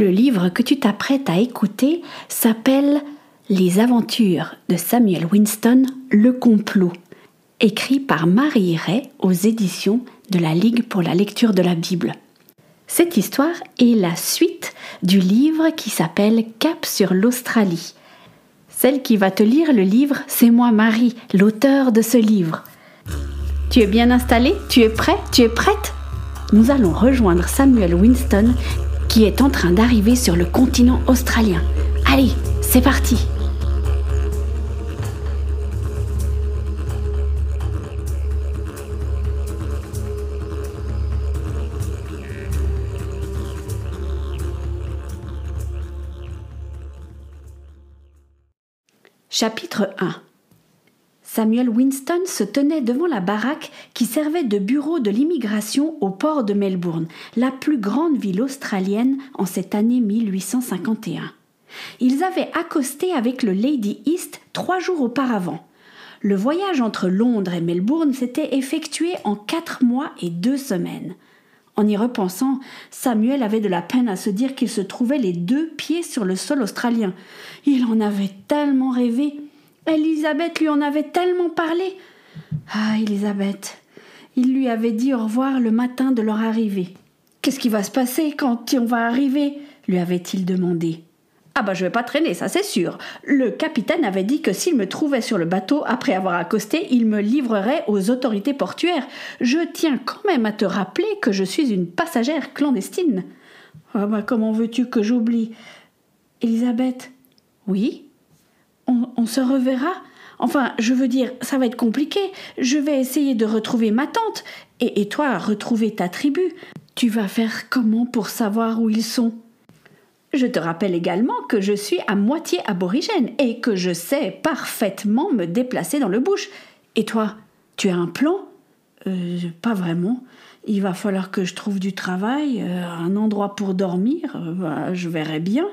Le livre que tu t'apprêtes à écouter s'appelle Les aventures de Samuel Winston, Le complot, écrit par Marie Ray aux éditions de la Ligue pour la lecture de la Bible. Cette histoire est la suite du livre qui s'appelle Cap sur l'Australie. Celle qui va te lire le livre, c'est moi Marie, l'auteur de ce livre. Tu es bien installé Tu es prêt? Tu es prête? Nous allons rejoindre Samuel Winston qui est en train d'arriver sur le continent australien. Allez, c'est parti Chapitre 1 Samuel Winston se tenait devant la baraque qui servait de bureau de l'immigration au port de Melbourne, la plus grande ville australienne en cette année 1851. Ils avaient accosté avec le Lady East trois jours auparavant. Le voyage entre Londres et Melbourne s'était effectué en quatre mois et deux semaines. En y repensant, Samuel avait de la peine à se dire qu'il se trouvait les deux pieds sur le sol australien. Il en avait tellement rêvé. Elisabeth lui en avait tellement parlé. Ah, Elisabeth. Il lui avait dit au revoir le matin de leur arrivée. Qu'est-ce qui va se passer quand on va arriver? lui avait-il demandé. Ah bah je vais pas traîner, ça c'est sûr. Le capitaine avait dit que s'il me trouvait sur le bateau après avoir accosté, il me livrerait aux autorités portuaires. Je tiens quand même à te rappeler que je suis une passagère clandestine. Ah bah comment veux-tu que j'oublie? Elisabeth Oui? On, se reverra Enfin, je veux dire, ça va être compliqué. Je vais essayer de retrouver ma tante. Et, et toi, retrouver ta tribu. Tu vas faire comment pour savoir où ils sont? Je te rappelle également que je suis à moitié aborigène et que je sais parfaitement me déplacer dans le bush. Et toi, tu as un plan? Euh, Pas vraiment. Il va falloir que je trouve du travail, euh, un endroit pour dormir. Euh, bah, je verrai bien.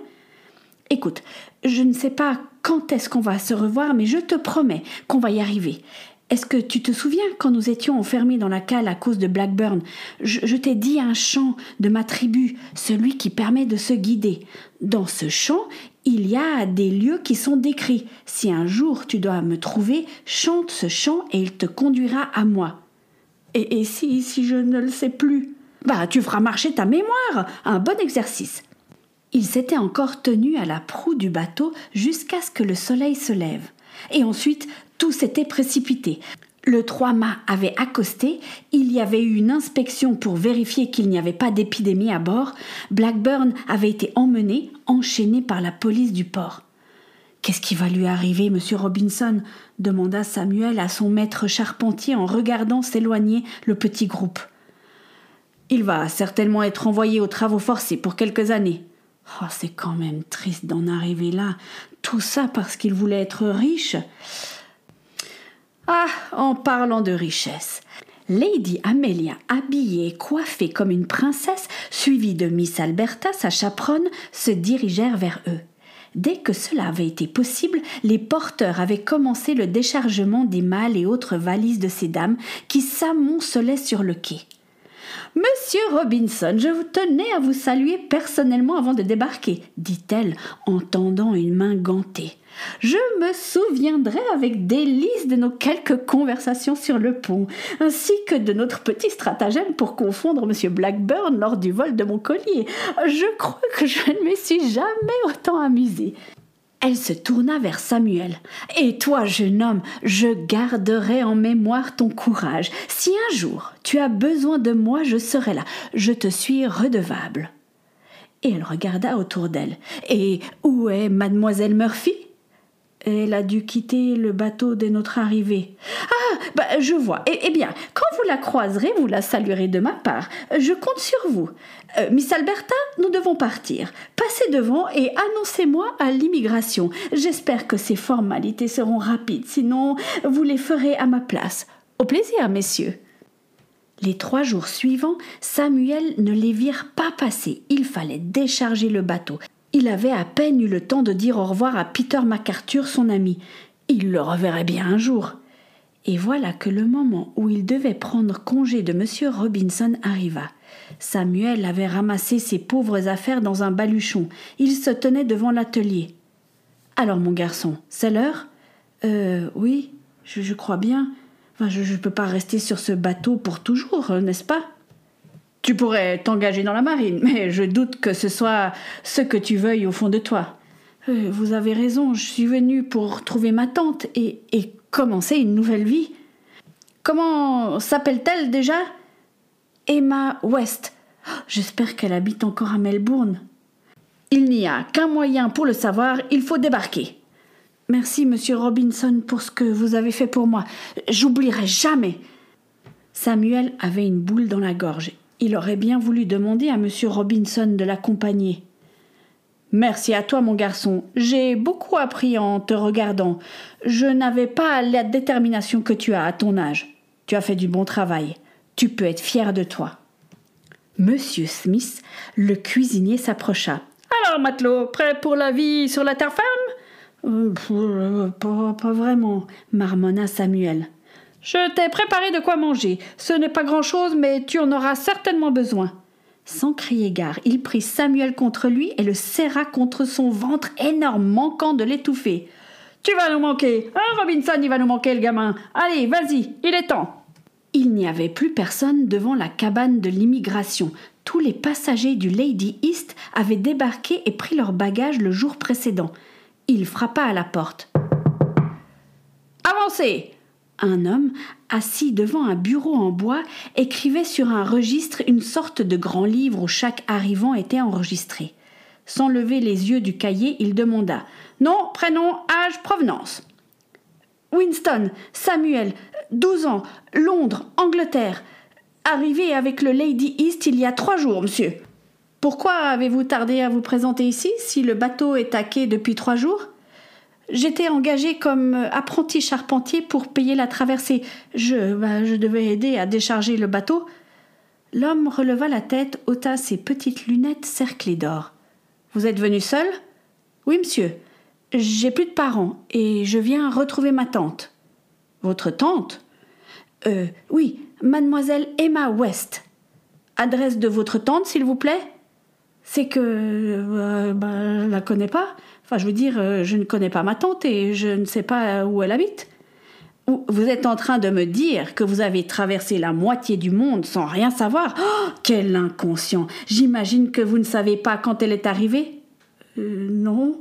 Écoute, je ne sais pas quand est-ce qu'on va se revoir, mais je te promets qu'on va y arriver. Est-ce que tu te souviens quand nous étions enfermés dans la cale à cause de Blackburn? Je, t'ai dit un chant de ma tribu, celui qui permet de se guider. Dans ce chant, il y a des lieux qui sont décrits. Si un jour tu dois me trouver, chante ce chant et il te conduira à moi. Et, et si, si je ne le sais plus? Bah, tu feras marcher ta mémoire. Un bon exercice. Il s'était encore tenu à la proue du bateau jusqu'à ce que le soleil se lève. Et ensuite, tout s'était précipité. Le trois-mâts avait accosté, il y avait eu une inspection pour vérifier qu'il n'y avait pas d'épidémie à bord, Blackburn avait été emmené, enchaîné par la police du port. Qu'est-ce qui va lui arriver, monsieur Robinson? demanda Samuel à son maître charpentier en regardant s'éloigner le petit groupe. Il va certainement être envoyé aux travaux forcés pour quelques années. Oh, c'est quand même triste d'en arriver là. Tout ça parce qu'il voulait être riche. Ah, en parlant de richesse. Lady Amelia, habillée et coiffée comme une princesse, suivie de Miss Alberta, sa chaperonne, se dirigèrent vers eux. Dès que cela avait été possible, les porteurs avaient commencé le déchargement des malles et autres valises de ces dames qui s'amoncelaient sur le quai. Monsieur Robinson, je vous tenais à vous saluer personnellement avant de débarquer, dit-elle en tendant une main gantée. Je me souviendrai avec délice de nos quelques conversations sur le pont, ainsi que de notre petit stratagème pour confondre M. Blackburn lors du vol de mon collier. Je crois que je ne me suis jamais autant amusée. Elle se tourna vers Samuel. Et toi, jeune homme, je garderai en mémoire ton courage. Si un jour tu as besoin de moi, je serai là. Je te suis redevable. Et elle regarda autour d'elle. Et où est mademoiselle Murphy? Elle a dû quitter le bateau dès notre arrivée. Ah, bah, je vois. Eh, eh, bien, quand vous la croiserez, vous la saluerez de ma part. Je compte sur vous. Euh, Miss Alberta, nous devons partir. Passez devant et annoncez-moi à l'immigration. J'espère que ces formalités seront rapides, sinon vous les ferez à ma place. Au plaisir, messieurs. Les trois jours suivants, Samuel ne les virent pas passer. Il fallait décharger le bateau. Il avait à peine eu le temps de dire au revoir à Peter MacArthur, son ami. Il le reverrait bien un jour. Et voilà que le moment où il devait prendre congé de M. Robinson arriva. Samuel avait ramassé ses pauvres affaires dans un baluchon. Il se tenait devant l'atelier. Alors, mon garçon, c'est l'heure? Euh, oui, je, crois bien. je ne peux pas rester sur ce bateau pour toujours, n'est-ce pas? Tu pourrais t'engager dans la marine, mais je doute que ce soit ce que tu veuilles au fond de toi. Euh, vous avez raison, je suis venu pour trouver ma tante et, et commencer une nouvelle vie. Comment s'appelle-t-elle déjà? Emma West. J'espère qu'elle habite encore à Melbourne. Il n'y a qu'un moyen pour le savoir, il faut débarquer. Merci, monsieur Robinson, pour ce que vous avez fait pour moi. J'oublierai jamais. Samuel avait une boule dans la gorge. Il aurait bien voulu demander à monsieur Robinson de l'accompagner. Merci à toi, mon garçon. J'ai beaucoup appris en te regardant. Je n'avais pas la détermination que tu as à ton âge. Tu as fait du bon travail. Tu peux être fier de toi. Monsieur Smith, le cuisinier, s'approcha. Alors, matelot, prêt pour la vie sur la terre ferme? Euh, pas, pas vraiment, marmonna Samuel. Je t'ai préparé de quoi manger. Ce n'est pas grand-chose, mais tu en auras certainement besoin. Sans crier gare, il prit Samuel contre lui et le serra contre son ventre énorme, manquant de l'étouffer. Tu vas nous manquer, hein, Robinson, il va nous manquer, le gamin. Allez, vas-y, il est temps. Il n'y avait plus personne devant la cabane de l'immigration. Tous les passagers du Lady East avaient débarqué et pris leurs bagages le jour précédent. Il frappa à la porte. Avancez Un homme, assis devant un bureau en bois, écrivait sur un registre une sorte de grand livre où chaque arrivant était enregistré. Sans lever les yeux du cahier, il demanda Nom, prénom, âge, provenance. Winston, Samuel, 12 ans, Londres, Angleterre. Arrivé avec le Lady East il y a trois jours, monsieur. Pourquoi avez-vous tardé à vous présenter ici si le bateau est taqué depuis trois jours? J'étais engagé comme apprenti charpentier pour payer la traversée. Je, bah, je devais aider à décharger le bateau. L'homme releva la tête, ôta ses petites lunettes cerclées d'or. Vous êtes venu seul Oui, monsieur. J'ai plus de parents et je viens retrouver ma tante. Votre tante Euh, oui, mademoiselle Emma West. Adresse de votre tante, s'il vous plaît C'est que. Euh, bah, je la connais pas. Enfin, je veux dire, euh, je ne connais pas ma tante et je ne sais pas où elle habite. Vous êtes en train de me dire que vous avez traversé la moitié du monde sans rien savoir oh, Quel inconscient J'imagine que vous ne savez pas quand elle est arrivée euh, Non.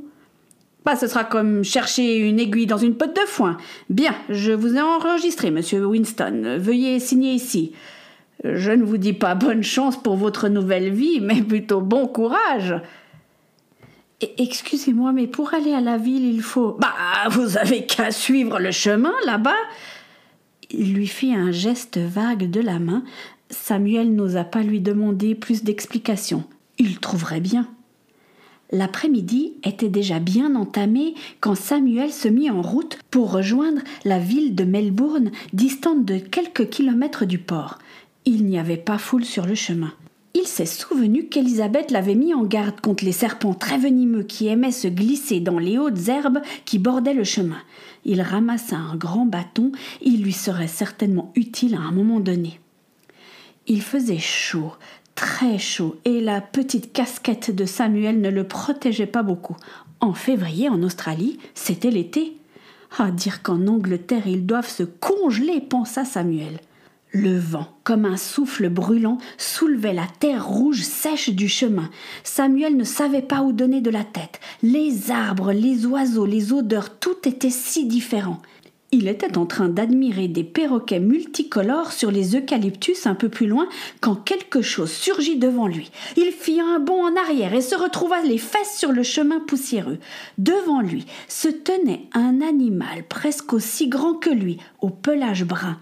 Bah, ce sera comme chercher une aiguille dans une pote de foin. Bien, je vous ai enregistré, monsieur Winston. Veuillez signer ici. Je ne vous dis pas bonne chance pour votre nouvelle vie, mais plutôt bon courage. Excusez-moi, mais pour aller à la ville, il faut. Bah, vous avez qu'à suivre le chemin là-bas. Il lui fit un geste vague de la main. Samuel n'osa pas lui demander plus d'explications. Il trouverait bien. L'après-midi était déjà bien entamé quand Samuel se mit en route pour rejoindre la ville de Melbourne, distante de quelques kilomètres du port. Il n'y avait pas foule sur le chemin. Il s'est souvenu qu'Élisabeth l'avait mis en garde contre les serpents très venimeux qui aimaient se glisser dans les hautes herbes qui bordaient le chemin. Il ramassa un grand bâton, il lui serait certainement utile à un moment donné. Il faisait chaud, très chaud et la petite casquette de Samuel ne le protégeait pas beaucoup. En février, en Australie, c'était l'été. À dire qu'en Angleterre ils doivent se congeler, pensa Samuel. Le vent, comme un souffle brûlant, soulevait la terre rouge sèche du chemin. Samuel ne savait pas où donner de la tête. Les arbres, les oiseaux, les odeurs, tout était si différent. Il était en train d'admirer des perroquets multicolores sur les eucalyptus un peu plus loin quand quelque chose surgit devant lui. Il fit un bond en arrière et se retrouva les fesses sur le chemin poussiéreux. Devant lui se tenait un animal presque aussi grand que lui, au pelage brun.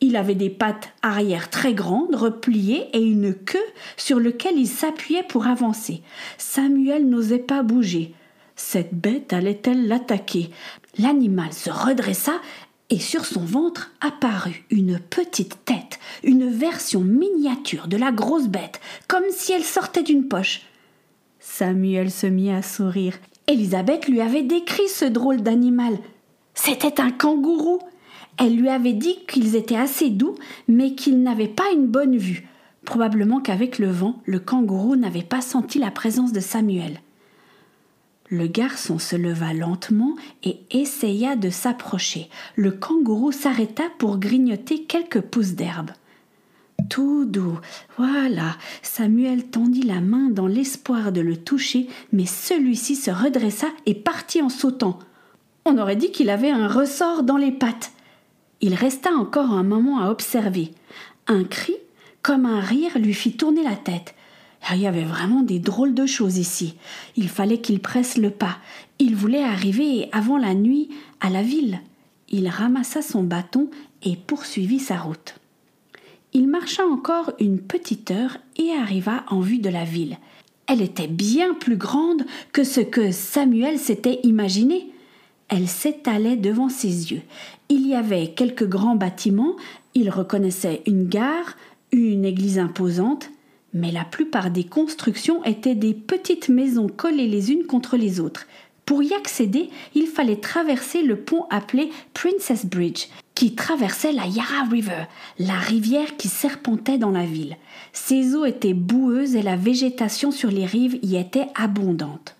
Il avait des pattes arrière très grandes, repliées, et une queue sur laquelle il s'appuyait pour avancer. Samuel n'osait pas bouger. Cette bête allait-elle l'attaquer? L'animal se redressa et sur son ventre apparut une petite tête, une version miniature de la grosse bête, comme si elle sortait d'une poche. Samuel se mit à sourire. Élisabeth lui avait décrit ce drôle d'animal. C'était un kangourou. Elle lui avait dit qu'ils étaient assez doux, mais qu'ils n'avaient pas une bonne vue. Probablement qu'avec le vent, le kangourou n'avait pas senti la présence de Samuel. Le garçon se leva lentement et essaya de s'approcher. Le kangourou s'arrêta pour grignoter quelques pousses d'herbe. Tout doux. Voilà. Samuel tendit la main dans l'espoir de le toucher, mais celui-ci se redressa et partit en sautant. On aurait dit qu'il avait un ressort dans les pattes. Il resta encore un moment à observer. Un cri, comme un rire, lui fit tourner la tête. Ah, il y avait vraiment des drôles de choses ici. Il fallait qu'il presse le pas. Il voulait arriver avant la nuit à la ville. Il ramassa son bâton et poursuivit sa route. Il marcha encore une petite heure et arriva en vue de la ville. Elle était bien plus grande que ce que Samuel s'était imaginé. Elle s'étalait devant ses yeux. Il y avait quelques grands bâtiments, il reconnaissait une gare, une église imposante, mais la plupart des constructions étaient des petites maisons collées les unes contre les autres. Pour y accéder, il fallait traverser le pont appelé Princess Bridge, qui traversait la Yarra River, la rivière qui serpentait dans la ville. Ses eaux étaient boueuses et la végétation sur les rives y était abondante.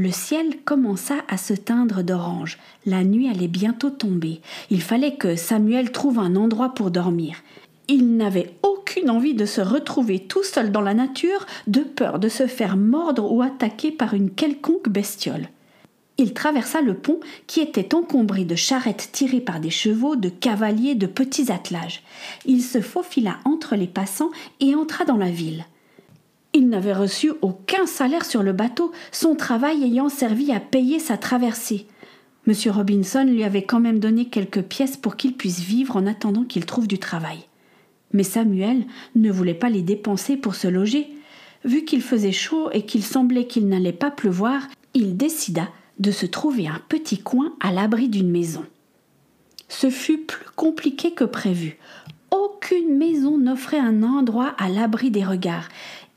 Le ciel commença à se teindre d'orange. La nuit allait bientôt tomber. Il fallait que Samuel trouve un endroit pour dormir. Il n'avait aucune envie de se retrouver tout seul dans la nature, de peur de se faire mordre ou attaquer par une quelconque bestiole. Il traversa le pont qui était encombré de charrettes tirées par des chevaux, de cavaliers, de petits attelages. Il se faufila entre les passants et entra dans la ville. Il n'avait reçu aucun salaire sur le bateau, son travail ayant servi à payer sa traversée. M. Robinson lui avait quand même donné quelques pièces pour qu'il puisse vivre en attendant qu'il trouve du travail. Mais Samuel ne voulait pas les dépenser pour se loger. Vu qu'il faisait chaud et qu'il semblait qu'il n'allait pas pleuvoir, il décida de se trouver un petit coin à l'abri d'une maison. Ce fut plus compliqué que prévu. Aucune maison n'offrait un endroit à l'abri des regards.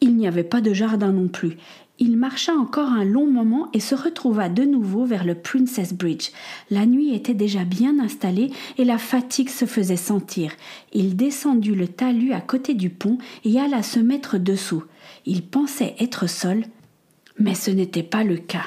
Il n'y avait pas de jardin non plus. Il marcha encore un long moment et se retrouva de nouveau vers le Princess Bridge. La nuit était déjà bien installée et la fatigue se faisait sentir. Il descendit le talus à côté du pont et alla se mettre dessous. Il pensait être seul, mais ce n'était pas le cas.